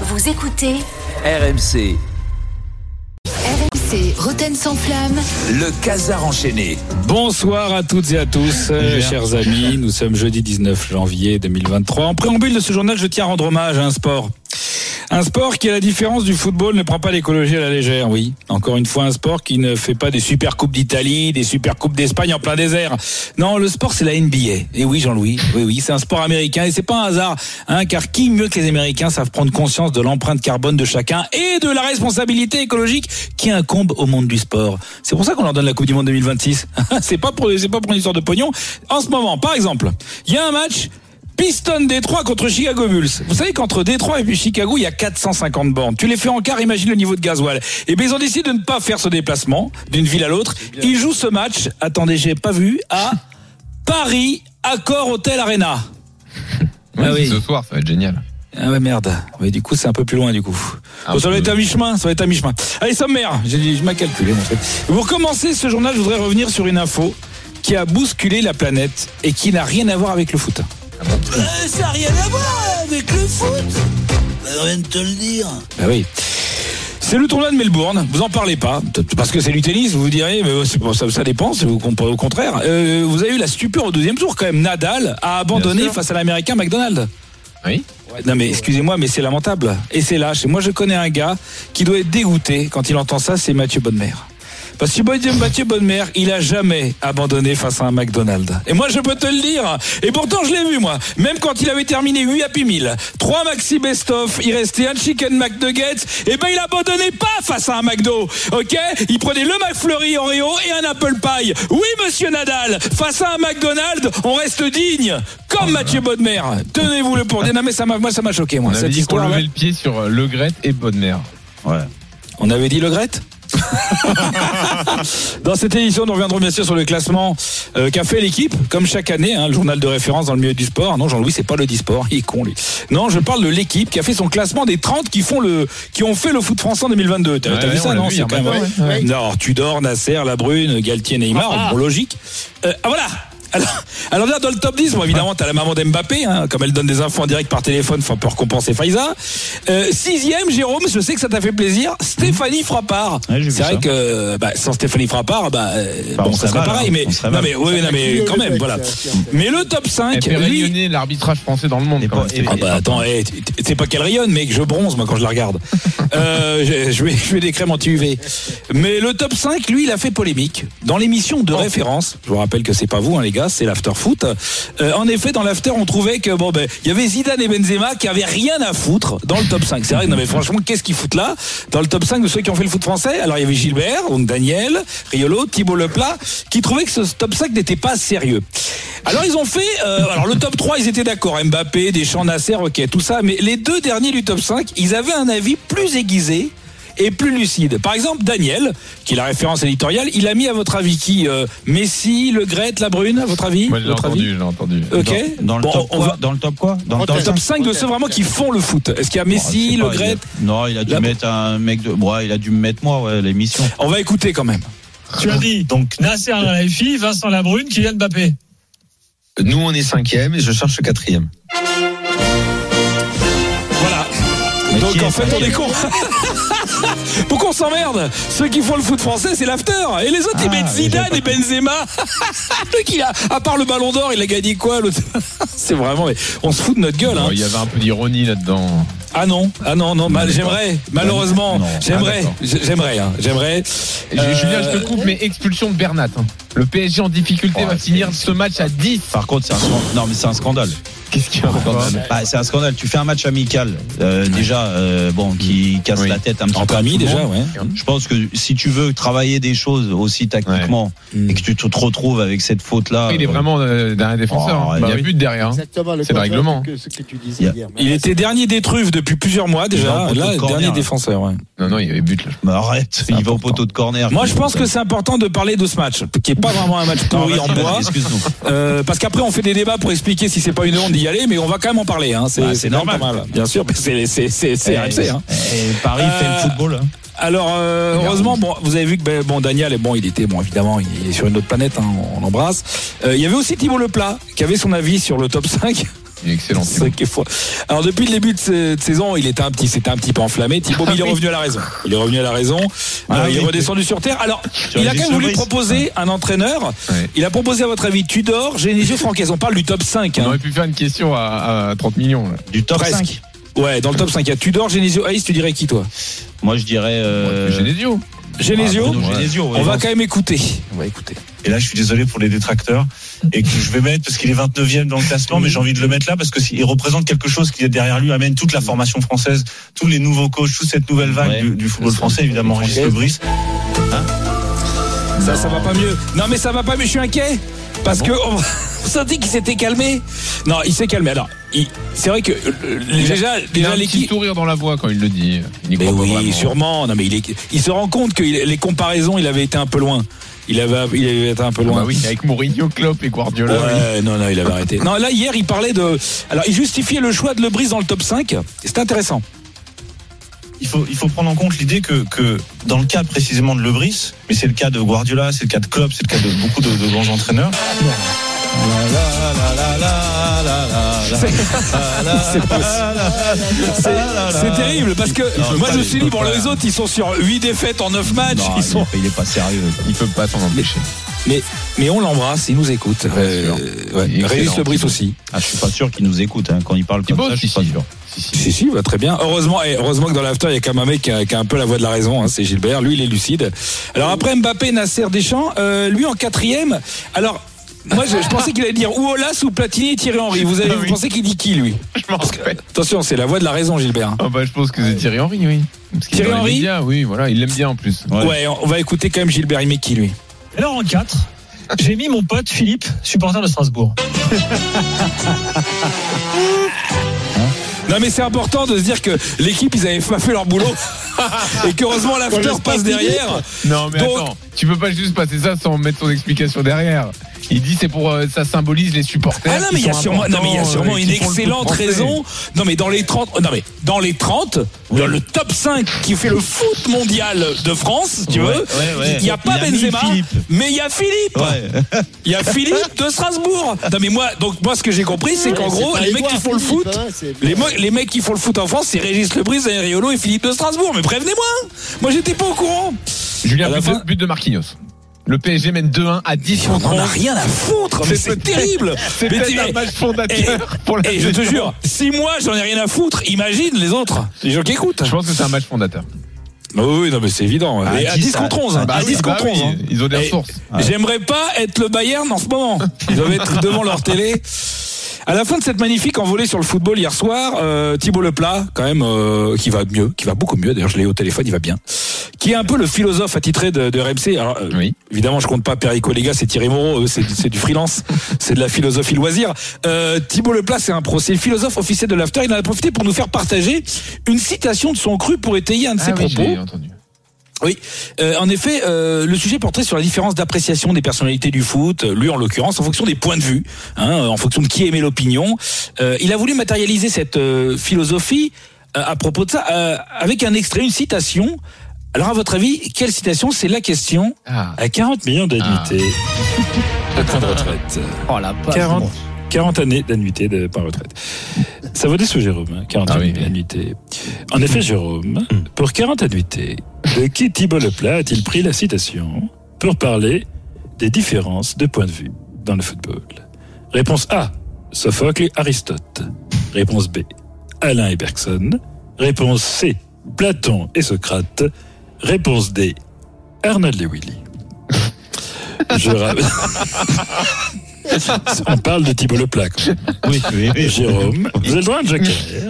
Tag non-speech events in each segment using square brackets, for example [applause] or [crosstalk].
Vous écoutez RMC, RMC Roten sans flamme. le casar enchaîné. Bonsoir à toutes et à tous, euh, chers amis. Nous sommes jeudi 19 janvier 2023. En préambule de ce journal, je tiens à rendre hommage à un sport. Un sport qui, à la différence du football, ne prend pas l'écologie à la légère, oui. Encore une fois, un sport qui ne fait pas des super coupes d'Italie, des super coupes d'Espagne en plein désert. Non, le sport, c'est la NBA. Et oui, Jean-Louis, oui, oui, c'est un sport américain. Et c'est pas un hasard, hein, car qui mieux que les Américains savent prendre conscience de l'empreinte carbone de chacun et de la responsabilité écologique qui incombe au monde du sport. C'est pour ça qu'on leur donne la Coupe du Monde 2026. [laughs] c'est pas pour, c'est pas pour une histoire de pognon. En ce moment, par exemple, il y a un match Piston Détroit contre Chicago Bulls. Vous savez qu'entre Détroit et puis Chicago, il y a 450 bornes. Tu les fais en quart, imagine le niveau de gasoil. Et bien ils ont décidé de ne pas faire ce déplacement d'une ville à l'autre. Ils jouent ce match, attendez, j'ai pas vu, à [laughs] Paris Accor Hotel Arena. Oui, [laughs] Ah oui. Ce soir, ça va être génial. Ah ouais merde. Oui, du coup c'est un peu plus loin du coup. Bon, ça va être à mi-chemin, ça va être à mi-chemin. Allez sommaire, j'ai je m'ai calculé mon truc. Pour commencer ce journal, je voudrais revenir sur une info qui a bousculé la planète et qui n'a rien à voir avec le foot. Euh, ça n'a rien à voir avec le foot. Bah, rien de te le dire. Ah oui. C'est le tournoi de Melbourne, vous en parlez pas, parce que c'est du tennis, vous vous direz, mais ça, ça dépend, c'est au contraire. Euh, vous avez eu la stupeur au deuxième tour quand même, Nadal a abandonné face à l'américain McDonald. Oui. Non mais excusez-moi, mais c'est lamentable. Et c'est lâche. Et moi je connais un gars qui doit être dégoûté quand il entend ça, c'est Mathieu Bonnemer. Parce que Mathieu Bonnemer, il a jamais abandonné face à un McDonald's. Et moi, je peux te le dire. Et pourtant, je l'ai vu, moi. Même quand il avait terminé 8 Happy Meal, 3 Maxi Best-of, il restait un Chicken McNuggets, et ben, il abandonnait pas face à un McDo. Ok? Il prenait le McFlurry Oreo et un Apple Pie. Oui, monsieur Nadal. Face à un McDonald's, on reste digne. Comme Mathieu Bonnemer. Tenez-vous le pour dire. Non, mais ça m'a, moi, ça m'a choqué, moi. On avait Cette dit qu'on levait le pied sur euh, Le Gret et Bodmer. On avait dit le Gret? [laughs] Dans cette édition, nous reviendrons bien sûr sur le classement euh, qu'a fait l'équipe, comme chaque année, hein, le journal de référence dans le milieu du sport. Non, Jean-Louis, c'est pas le disport, il est con lui. Non, je parle de l'équipe qui a fait son classement des 30 qui font le, qui ont fait le foot français en 2022. T'as Ouais, vu ça, on l'a non vu C'est hier quand même. matin, ouais. Non, Tudor, Nasser, Labrune, Galtier, Neymar, bon, logique. Euh, ah voilà. Alors, alors là, dans le top 10, bon, évidemment, t'as la maman d'Mbappé, hein, comme elle donne des infos en direct par téléphone, enfin, pour compenser Faiza. Euh, sixième, Jérôme, je sais que ça t'a fait plaisir, Stéphanie Frappard. Ouais, j'ai vu c'est vrai ça. que, bah, sans Stéphanie Frappard, bah, euh, Bah, bon, on ça serait mal, pareil, hein, mais, non, mal. mais, oui, non, mais quand même, voilà. Mais le top 5, Elle fait lui, rayonner l'arbitrage français dans le monde. Quand et- ah bah attends, eh, c'est pas qu'elle rayonne, mais que je bronze moi quand je la regarde. [laughs] Euh, je, je vais, je vais des crèmes anti-UV. Mais le top 5, lui, il a fait polémique. Dans l'émission de référence, je vous rappelle que c'est pas vous, hein, les gars, c'est l'after foot. Euh, en effet, dans l'after, on trouvait que bon ben, il y avait Zidane et Benzema qui avaient rien à foutre dans le top 5. C'est vrai, non mais franchement, qu'est-ce qu'ils foutent là? Dans le top 5 de ceux qui ont fait le foot français, alors il y avait Gilbert, donc Daniel, Riolo, Thibault Leplat, qui trouvaient que ce top 5 n'était pas sérieux. Alors ils ont fait, euh, alors le top 3 ils étaient d'accord, Mbappé, Deschamps, Nasser, ok, tout ça, mais les deux derniers du top 5, ils avaient un avis plus aiguisé et plus lucide. Par exemple, Daniel, qui est la référence éditoriale, il a mis à votre avis qui euh, Messi, Le Gret, La Brune, à votre avis Moi, je l'ai Votre avis entendu, je l'ai entendu. Ok. Dans le Bon, top on quoi va Dans le top quoi Dans le dans le top 5 de ceux vraiment qui font le foot. Est-ce qu'il y a Messi, Le pas, il Gret a- Non, il a dû La- mettre un mec de. Bon, ouais, il a dû me mettre moi, ouais, l'émission. On va écouter quand même. Tu as dit donc Nasser Al-Khelaifi, Vincent Labrune, Kylian Mbappé. Nous, on est cinquième et je cherche le quatrième. Voilà. Mais Donc en fait, on est con. [laughs] Pourquoi on s'emmerde Ceux qui font le foot français, c'est l'after. Et les autres, ils Ah, mettent Zidane et Benzema. [laughs] Le qui a, à part le ballon d'or, il a gagné quoi l'autre [laughs] C'est vraiment. On se fout de notre gueule. Hein. Il y avait un peu d'ironie là-dedans. Ah non, ah non, non. mal- j'aimerais. Malheureusement, j'aimerais. Ah, d'accord. J- j'aimerais. hein, J'aimerais. Euh, Julien, je te coupe, mais expulsion de Bernat. hein. Le PSG en difficulté va finir ce match à 10. Par contre, c'est un scandale. Non, mais c'est un scandale. Qu'est-ce qu'il y a encore Bah, c'est un scandale. Tu fais un match amical, euh, déjà, euh, bon, qui casse Oui. la tête un petit peu. Entre à amis déjà, ouais. Je pense que si tu veux travailler des choses aussi tactiquement Ouais. et que tu te retrouves avec cette faute-là. Il est vraiment euh, derrière un défenseur. Oh, hein. bah il y a oui. but derrière. hein. Exactement, C'est le règlement. que ce que tu disais Il y a- hier. Il était dernier des truffes depuis plusieurs mois déjà. Là, de corner, dernier là. défenseur. Ouais. Non, non, il y avait but là. bah, arrête, il va au poteau de corner. Moi, je pense que c'est important de parler de ce match, qui est pas vraiment un match pourri en bois. Excuse-nous. Euh, parce qu'après on fait des débats pour expliquer si c'est pas une honte d'y aller, mais on va quand même en parler. Hein. C'est Bah, normal. Bien sûr, mais c'est c'est c'est c'est Eh, RMC. Hein. eh, Paris fait Euh, le football. hein. Alors euh, heureusement, bon, vous avez vu que ben, bon Daniel, est bon, il était bon évidemment, il est sur une autre planète, hein, on l'embrasse. Euh, il y avait aussi Thibault Leplat qui avait son avis sur le top 5. Il est excellent. C'est ça qui est fou. Alors depuis le début de cette saison, il était un petit, c'était un petit peu enflammé. Thibaut, mais [laughs] il est revenu à la raison. Il est revenu à la raison. Ah Euh, il est oui. redescendu sur terre. Alors, il a quand même voulu proposer un entraîneur. Ouais. Il a proposé à votre avis Tudor, Genesio, Francaise. On parle du top 5. On hein. aurait pu faire une question à, à 30 millions. là. Du top Presque. 5. Ouais, dans le top 5, il y a Tudor, Genesio, Aïs, tu dirais qui toi? Moi, je dirais. euh, Genesio. Genesio ah, Genesio. On va quand même écouter. On va écouter. Et là, je suis désolé pour les détracteurs et que je vais mettre parce qu'il est 29e dans le classement, mais j'ai envie de le mettre là parce que il représente quelque chose qui est derrière lui, amène toute la formation française, tous les nouveaux coachs, toute cette nouvelle vague Ouais. du, du football français, évidemment, Régis Lebris. Ça, ça va pas mieux. Non, mais ça va pas mieux, je suis inquiet. Parce que on, sentit qu'il s'était calmé. Non, il s'est calmé. Alors, il- c'est vrai que euh, déjà, Il a déjà un petit sourire dans la voix quand il le dit. Il Mais oui, vraiment. sûrement. Non, mais il, est, il se rend compte que il- les comparaisons, il avait été un peu loin. Il avait, il avait été un peu Ah loin. bah oui, avec Mourinho, Klopp et Guardiola. Ouais, non, non, il avait arrêté. Non, là, hier, il parlait de. Alors, il justifiait le choix de Lebris dans le top 5. C'est intéressant. Il faut, il faut prendre en compte l'idée que, que dans le cas précisément de Lebris, mais c'est le cas de Guardiola, c'est le cas de Klopp, c'est le cas de beaucoup de, de grands entraîneurs. C'est terrible parce que Non, moi, je suis pas- les autres, ils sont sur 8 défaites en 9 matchs. Non, ils sont... il, est, pas sérieux. Il peut pas s'en empêcher. mais, mais on l'embrasse, il nous écoute. Euh, ouais. Régis Lebris aussi. Ah, je suis pas sûr qu'il nous écoute hein. quand il parle comme ça. Je suis si, pas si. sûr. Si, si. Si, si, va très bien. Heureusement, et heureusement que dans l'after, il y a quand même un mec qui a, qui a un peu la voix de la raison, hein, c'est Gilbert. Lui, il est lucide. Alors après Mbappé, Nasser, Deschamps, euh, lui en quatrième. Alors, moi, je, je pensais qu'il allait dire ou Olas ou Platini et Thierry Henry. Vous, avez, Ah vous pensez qu'il dit qui, lui Je m'en rappelle. Attention, c'est la voix de la raison, Gilbert. Ah bah, je pense que c'est Thierry Henry, oui. Parce Thierry Henry médias, Oui, voilà, il l'aime bien en plus. Ouais. Ouais, on va écouter quand même Gilbert. Il met qui, lui Et alors en 4, j'ai mis mon pote Philippe, supporter de Strasbourg. [laughs] Non, mais c'est important de se dire que l'équipe, ils avaient pas fait leur boulot. [laughs] et qu'heureusement, l'after passe derrière. Non, mais Donc- attends, tu peux pas juste passer ça sans mettre ton explication derrière. Il dit c'est pour euh, ça symbolise les supporters. Ah non mais il y a sûrement, non mais il y a sûrement euh, une excellente raison. Non mais dans les 30 non mais dans les 30 dans le top 5 qui fait le foot mondial de France, si tu Ouais, veux. ouais, ouais. Il y a pas Il a mis Benzema, mais il y a Philippe. Ouais. Il y a Philippe de Strasbourg. Non mais moi donc moi ce que j'ai compris c'est qu'en gros les mecs qui font le foot les, mo- les mecs qui font le foot en France, c'est Régis Lebris, Riolo et Philippe de Strasbourg. Mais prévenez-moi Moi, j'étais pas au courant. Julien, but, fin- de, but de Marquinhos. Le PSG mène 2-1 à 10 On contre en a 11. rien à foutre. Mais c'est terrible. [laughs] C'est peut-être un match fondateur pour la Et je te jure, si moi j'en ai rien à foutre, imagine les autres, les gens qui écoutent. Je pense que c'est un match fondateur. Bah oui, non mais c'est évident. À Et à 10, 10 contre 11. hein. à À 10, 10 bah contre oui, 11. hein. Ils ont des Et ressources. J'aimerais pas être le Bayern en ce moment. Ils doivent être devant leur télé. À la fin de cette magnifique envolée sur le football hier soir, euh, Thibaut Leplat, quand même, euh, qui va mieux, qui va beaucoup mieux. D'ailleurs, je l'ai au téléphone, il va bien. Qui est un peu le philosophe attitré de, de RMC. Alors, euh, Oui. Évidemment, je compte pas Perico les gars, c'est Thierry Moreau, c'est du freelance, [laughs] c'est de la philosophie loisir. Euh, Thibaut Leplat, c'est un pro, c'est le philosophe officiel de l'after. Il en a profité pour nous faire partager une citation de son cru pour étayer un de ses Ah oui, propos. j'ai entendu. Oui, Euh, en effet, euh, le sujet portait sur la différence d'appréciation des personnalités du foot, euh, lui en l'occurrence, en fonction des points de vue, hein, euh, en fonction de qui aimait l'opinion. Euh, il a voulu matérialiser cette euh, philosophie euh, à propos de ça euh, avec un extrait, une citation. Alors, à votre avis, quelle citation C'est la question. Ah. À 40 millions d'annuités de point de retraite. Oh la passe. 40, 40 années d'annuité de point de retraite. Ça vaut des sous, Jérôme, hein, 40 Ah oui, années oui. d'annuité. En effet, Jérôme, pour 40 annuités, de qui Thibault Leplat a-t-il pris la citation pour parler des différences de point de vue dans le football? Réponse A, Sophocle et Aristote. Réponse B, Alain et Bergson. Réponse C, Platon et Socrate. Réponse D, Arnold et Willy. [laughs] Je ra- [laughs] On parle de Thibault même. Oui, oui, oui. Jérôme, vous avez le droit à un joker.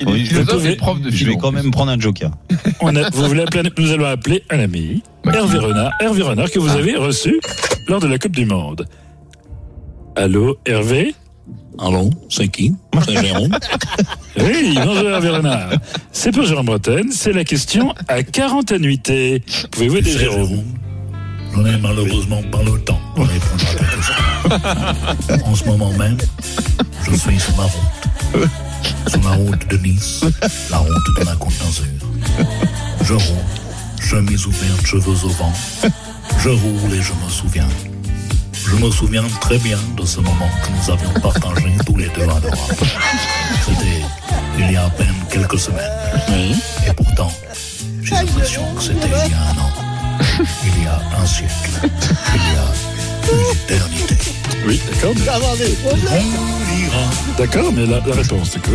Il est Oui, philosophe vous pouvez- et prof de Je vais quand même prendre un joker. On a- vous voulez appeler un- nous allons appeler un ami, Hervé Renard, Hervé Renard que vous avez reçu lors de la Coupe du Monde. Allô, Hervé? Allô, c'est qui? C'est Jérôme [laughs] Oui, bonjour Hervé Renard. C'est pour Jérôme Bretagne, c'est la question à 40 annuités. Pouvez-vous aider Jérôme? Je n'ai malheureusement pas le temps de répondre à ta question. [laughs] En ce moment même, je suis sur la route. Sur la route de Nice, la route de la Côte d'Azur. Je roule, chemise ouverte, cheveux au vent. Je roule et je me souviens. Je me souviens très bien de ce moment que nous avions partagé [laughs] tous les deux à l'Europe. C'était il y a à peine quelques semaines. Et pourtant, j'ai l'impression que c'était il y a un an. Il y a un siècle. Il y a une éternité. Oui, d'accord. mais- On ira, D'accord, mais la, la réponse, c'est tu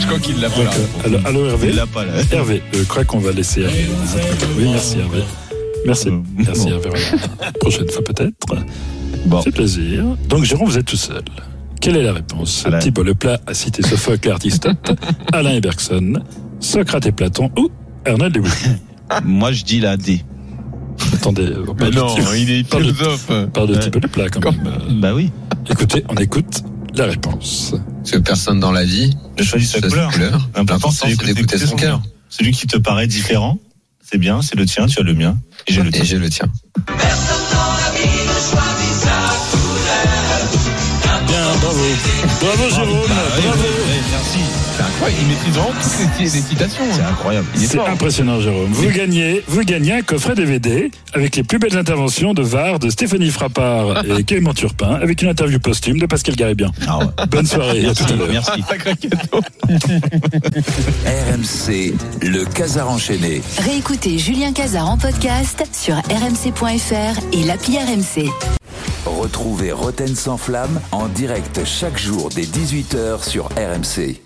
Je crois qu'il l'a pas là. Allô, allô, Hervé Il l'a pas là. Hervé, je crois qu'on va laisser Hervé. Oui, merci Hervé. Merci, Euh, merci voilà. [laughs] Prochaine fois peut-être. Bon. C'est plaisir. Donc Jérôme, vous êtes tout seul. Quelle est la réponse? Alain. Thibault Leplat a cité Sophocle et Aristote, [laughs] Alain et Bergson, Socrate et Platon ou Ernest de Willy. [laughs] Moi, je dis la D. Attendez, on Mais parle non, il est parle de- philosophe. parle de Ouais. Thibault Leplat quand même. Bah oui. Écoutez, on écoute la réponse. Parce que personne dans la vie De choisir sa choisit couleur. couleur. L'important, c'est L'important, c'est d'écouter son cœur. Celui qui te paraît différent, c'est bien, c'est le tien, tu as le mien, et j'ai le tien. Et j'ai le tien. Bien, bravo. Bravo Jérôme, bravo. C'est incroyable. Il maîtrise vraiment toutes les, citations. C'est hein. incroyable. Il est C'est impressionnant, Jérôme. Vous gagnez, vous gagnez un coffret DVD avec les plus belles interventions de VAR de Stéphanie Frappard et [laughs] Clément Turpin, avec une interview posthume de Pascal Garibien. Ah ouais. [laughs] Bonne soirée, à tout à l'heure. Merci. [laughs] RMC, le Casar enchaîné. Réécoutez Julien Cazard en podcast sur rmc.fr et l'appli RMC. Retrouvez Roten sans flamme en direct chaque jour dès 18h sur RMC.